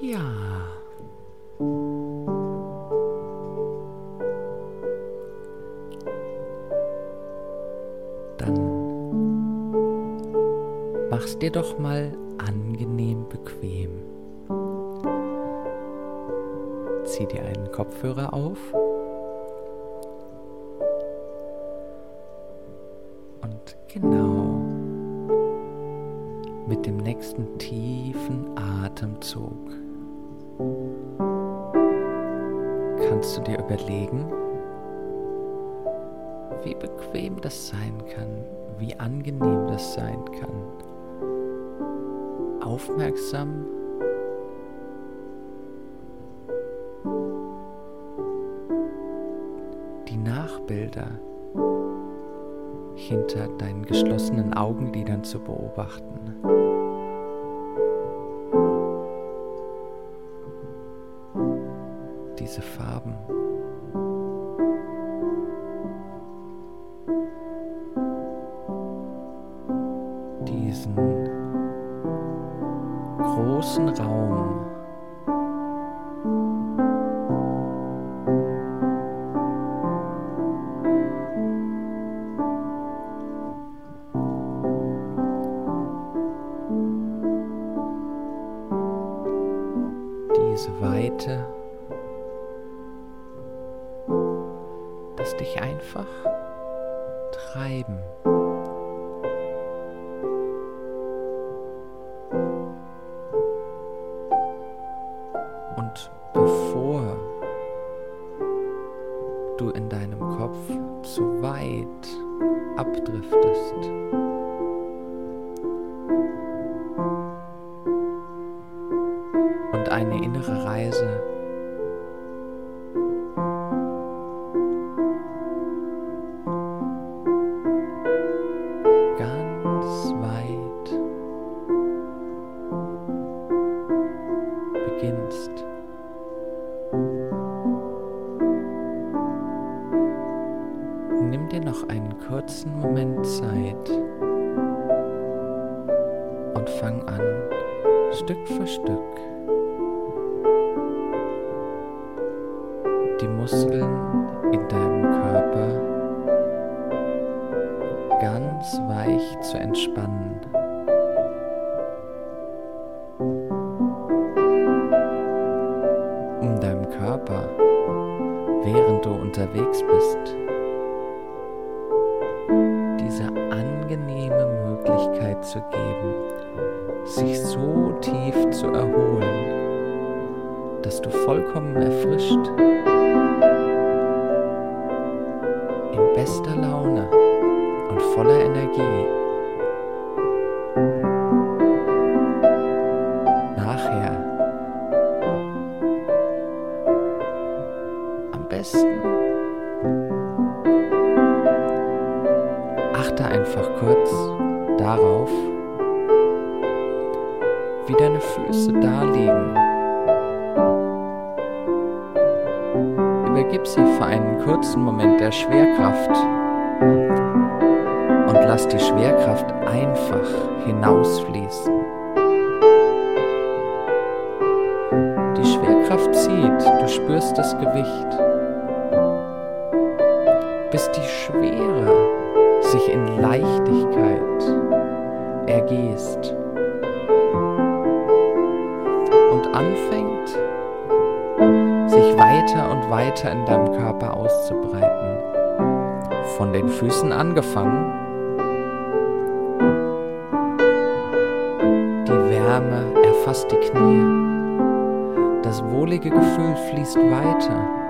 Ja. Dann mach's dir doch mal angenehm bequem. Zieh dir einen Kopfhörer auf. Und genau mit dem nächsten tiefen Atemzug kannst du dir überlegen, wie bequem das sein kann, wie angenehm das sein kann. Aufmerksam die Nachbilder hinter deinen geschlossenen Augenlidern zu beobachten. Diesen großen Raum. Beginnst. Nimm dir noch einen kurzen Moment Zeit und fang an, Stück für Stück die Muskeln in deinem Körper ganz weich zu entspannen. Besten achte einfach kurz darauf, wie deine Füße da liegen. Übergib sie für einen kurzen Moment der Schwerkraft und lass die Schwerkraft einfach hinausfließen. Die Schwerkraft zieht, du spürst das Gewicht, die Schwere sich in Leichtigkeit ergießt und anfängt, sich weiter und weiter in deinem Körper auszubreiten. Von den Füßen angefangen, die Wärme erfasst die Knie, das wohlige Gefühl fließt weiter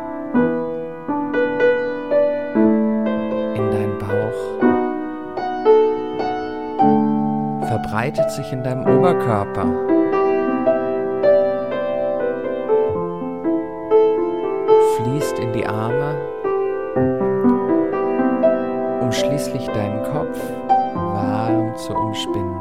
verbreitet sich in deinem Oberkörper. fließt in die Arme, um schließlich deinen Kopf warm zu umspinnen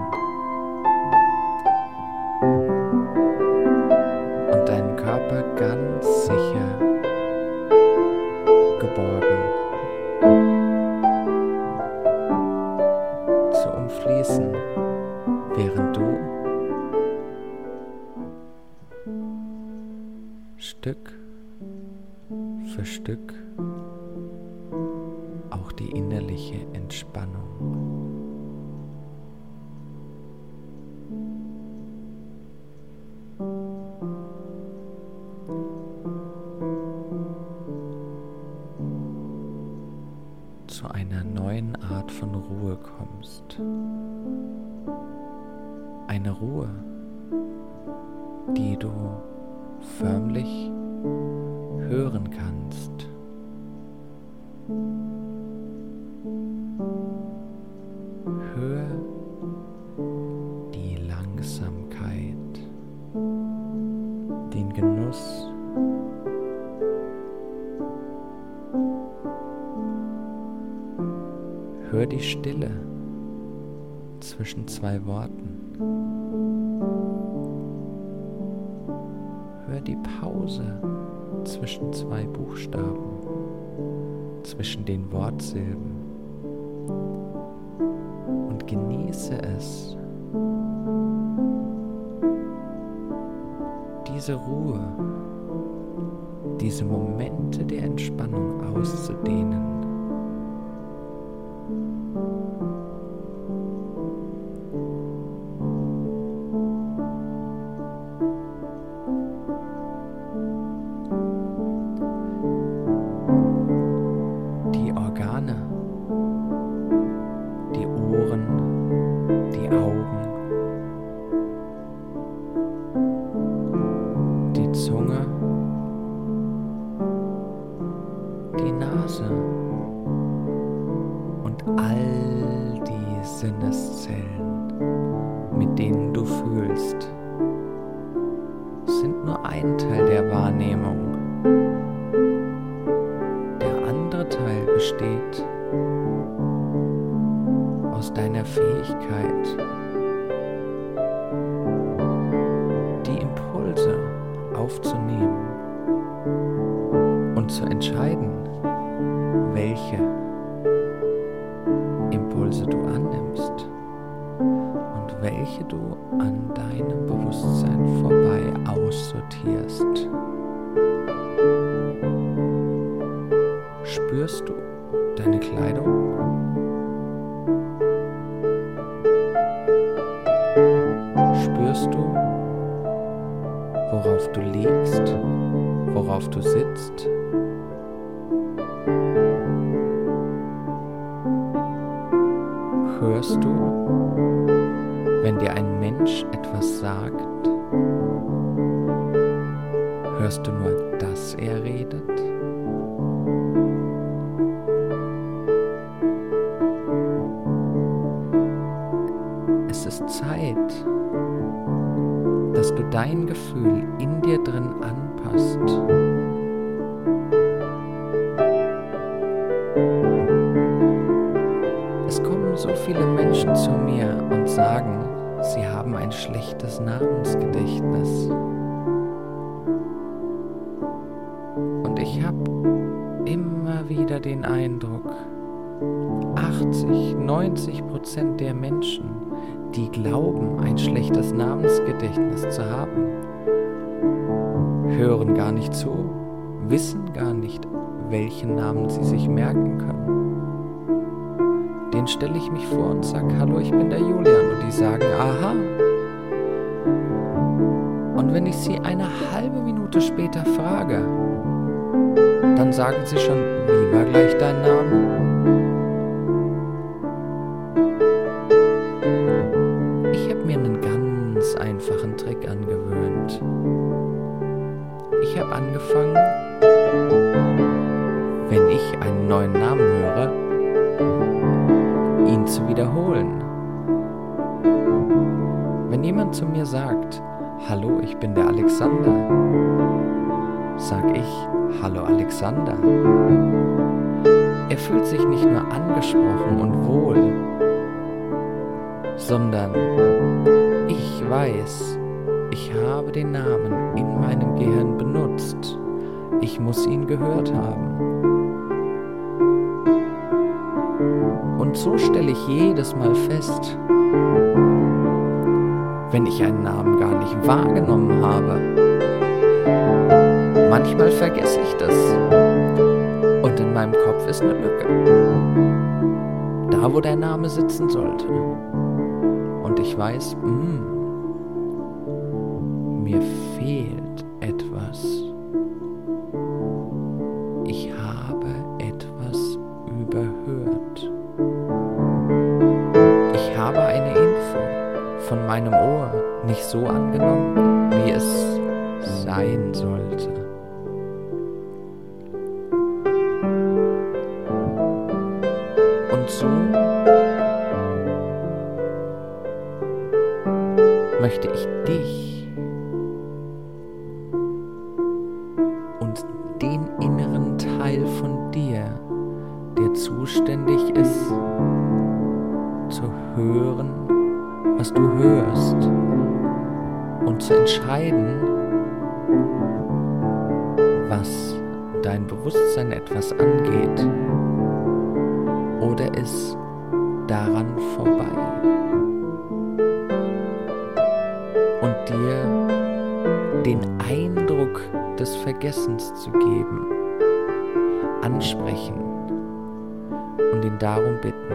förmlich hören kannst. Hör die Langsamkeit, den Genuss, hör die Stille zwischen zwei Worten. Die Pause zwischen zwei Buchstaben, zwischen den Wortsilben und genieße es, diese Ruhe, diese Momente der Entspannung auszudehnen. Spürst du, worauf du liegst, worauf du sitzt? Hörst du, wenn dir ein Mensch etwas sagt? Hörst du nur, dass er redet? Es ist Zeit, dass du dein Gefühl in dir drin anpasst. Es kommen so viele Menschen zu mir und sagen, sie haben ein schlechtes Namensgedächtnis. Und ich habe immer wieder den Eindruck, 80, 90 Prozent der Menschen, die glauben, ein schlechtes Namensgedächtnis zu haben, hören gar nicht zu, wissen gar nicht, welchen Namen sie sich merken können. Den stelle ich mich vor und sage, hallo, ich bin der Julian. Und die sagen, aha. Und wenn ich sie eine halbe Minute später frage, dann sagen sie schon, wie war gleich dein Name? Jedes Mal fest, wenn ich einen Namen gar nicht wahrgenommen habe. Manchmal vergesse ich das und in meinem Kopf ist eine Lücke. Da, wo der Name sitzen sollte. Und ich weiß, mh, mir fehlt meinem Ohr nicht so angenommen, wie es sein sollte. Dein Bewusstsein etwas angeht oder ist daran vorbei. Und dir den Eindruck des Vergessens zu geben, ansprechen und ihn darum bitten,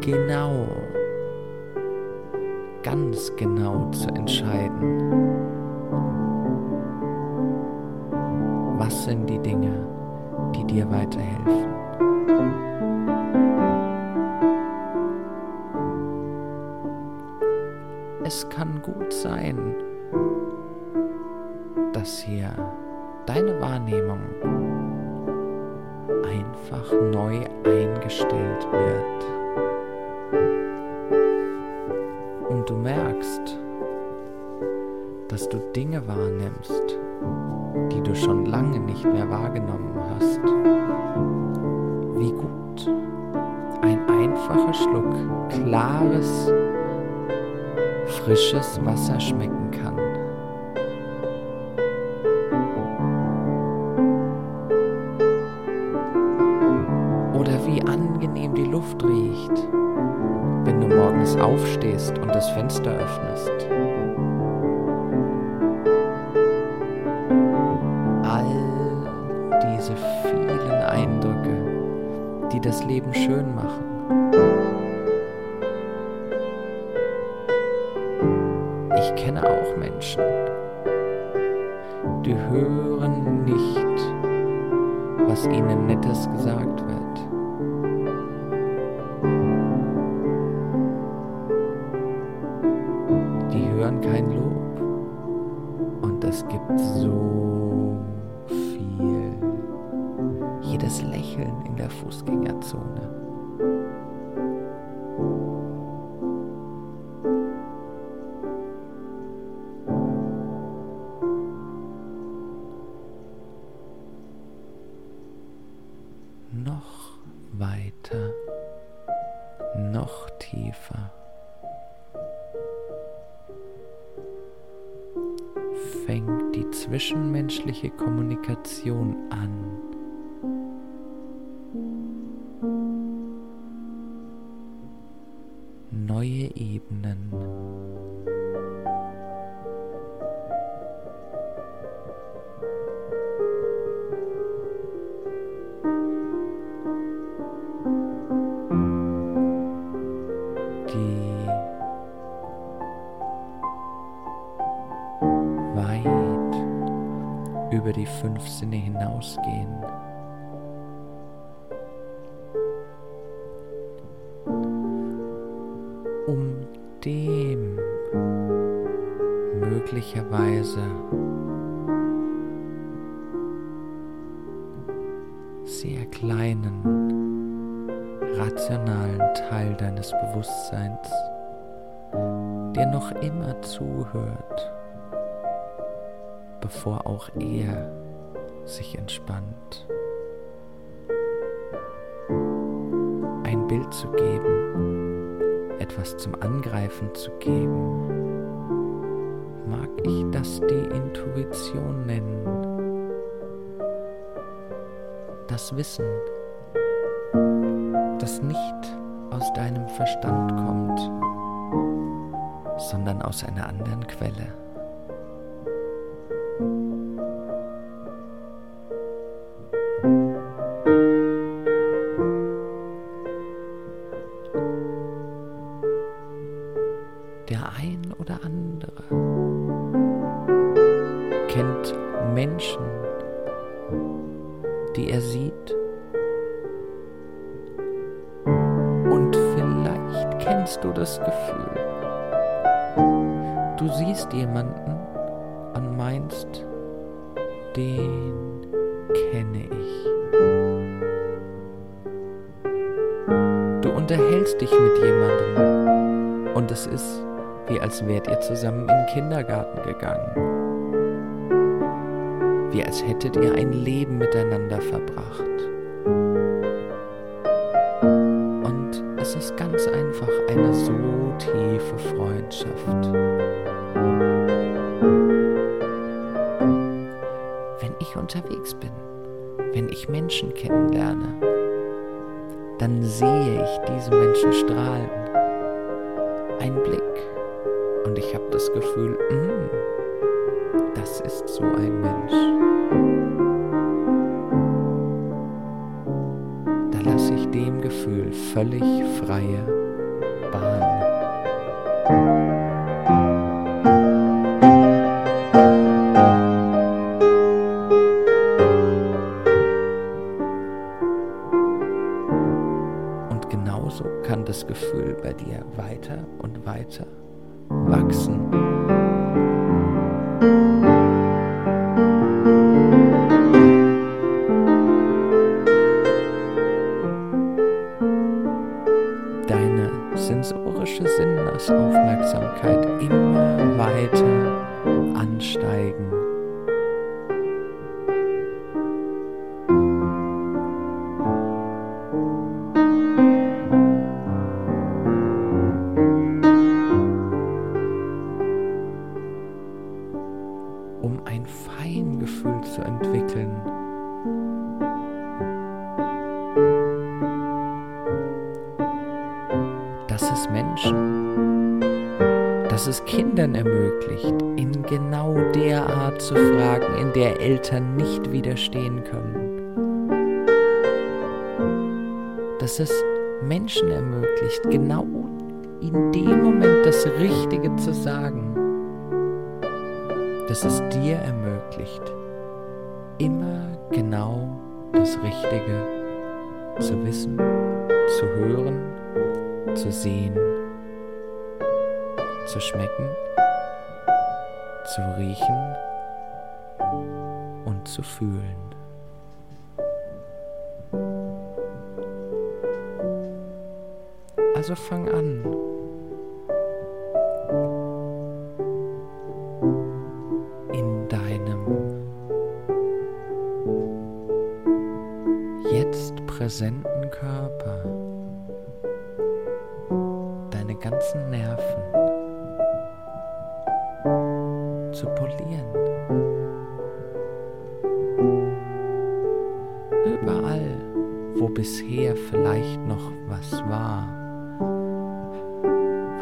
genau, ganz genau zu entscheiden, dir weiterhelfen. Es kann gut sein, dass hier deine Wahrnehmung einfach neu eingestellt wird. Und du merkst, dass du Dinge wahrnimmst, die du schon lange nicht mehr wahrgenommen hast. Wie gut. Ein einfacher Schluck klares, frisches Wasser schmecken kann. Oder wie angenehm die Luft riecht, wenn du morgens aufstehst und das Fenster öffnest. Das Leben schön machen. Zwischenmenschliche Kommunikation an. Sehr kleinen, rationalen Teil deines Bewusstseins, der noch immer zuhört bevor auch er sich entspannt. Ein Bild zu geben, etwas zum Angreifen zu geben, mag ich das die Intuition nennen. Das Wissen, das nicht aus deinem Verstand kommt, sondern aus einer anderen Quelle. Kennst du das Gefühl. Du siehst jemanden und meinst, den kenne ich. Du unterhältst dich mit jemandem und es ist, wie als wärt ihr zusammen in den Kindergarten gegangen. Wie als hättet ihr ein Leben miteinander verbracht. Menschen kennenlerne, dann sehe ich diese Menschen strahlen. Ein Blick und ich habe das Gefühl, mm, das ist so ein Mensch. Da lasse ich dem Gefühl völlig freie und Dass es Menschen ermöglicht, genau in dem Moment das Richtige zu sagen. Dass es dir ermöglicht, immer genau das Richtige zu wissen, zu hören, zu sehen zu schmecken, zu riechen und zu fühlen. Also fang an.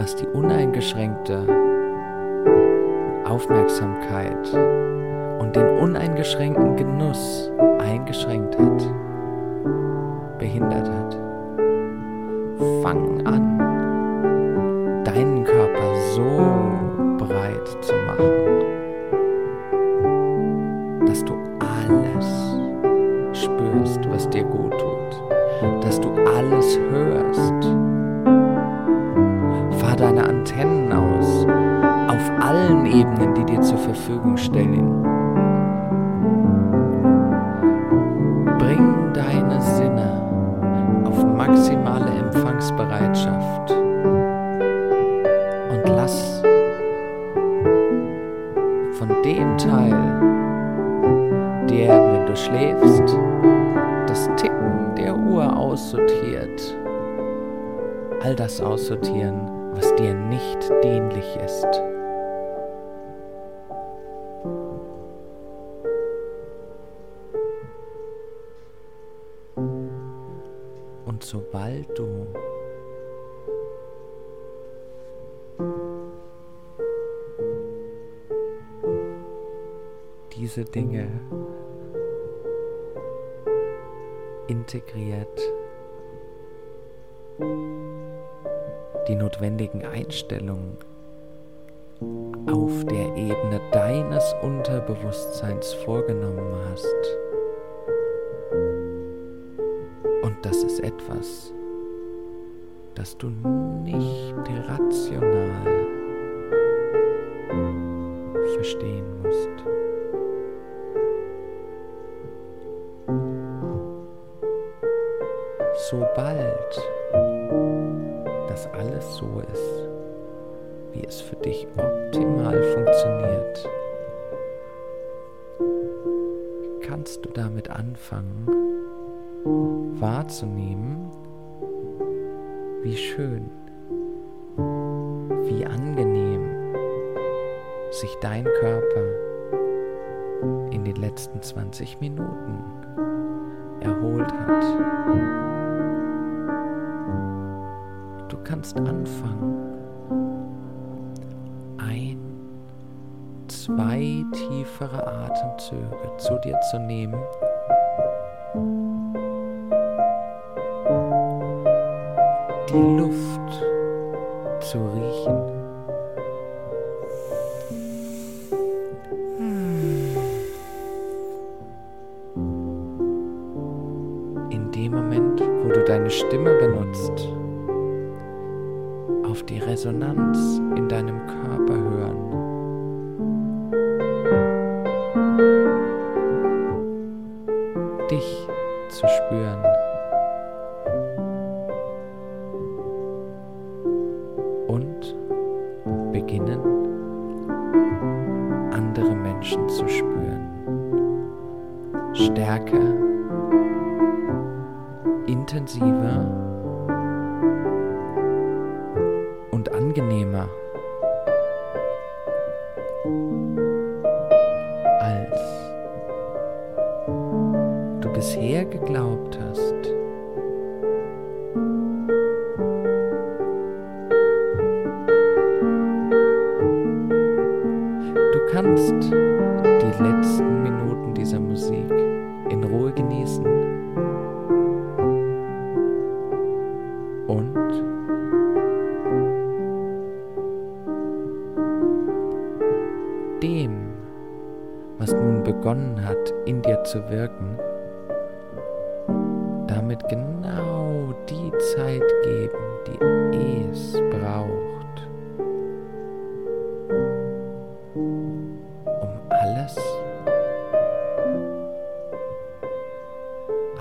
Was die uneingeschränkte Aufmerksamkeit und den uneingeschränkten Genuss eingeschränkt hat, behindert hat. Fang an, deinen Körper so bereit zu machen, dass du alles spürst, was dir gut tut, dass du alles hörst. Verfügung stehen. Bring deine Sinne auf maximale Empfangsbereitschaft und lass dem Teil, der, wenn du schläfst, das Ticken der Uhr aussortiert. All das aussortieren, sobald du diese Dinge integriert, die notwendigen Einstellungen auf der Ebene deines Unterbewusstseins vorgenommen hast. Und das ist etwas, das du nicht rational verstehen musst. sobald das alles so ist, wie es für dich optimal funktioniert, kannst du damit anfangen wahrzunehmen, wie schön, wie angenehm sich dein Körper in den letzten 20 Minuten erholt hat. kannst anfangen, ein, zwei tiefere Atemzüge zu dir zu nehmen. Luft. Stärker, intensiver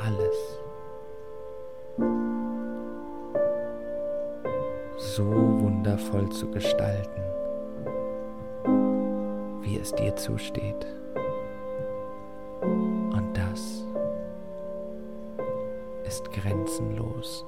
alles. So wundervoll zu gestalten, wie es dir zusteht. Und das ist grenzenlos.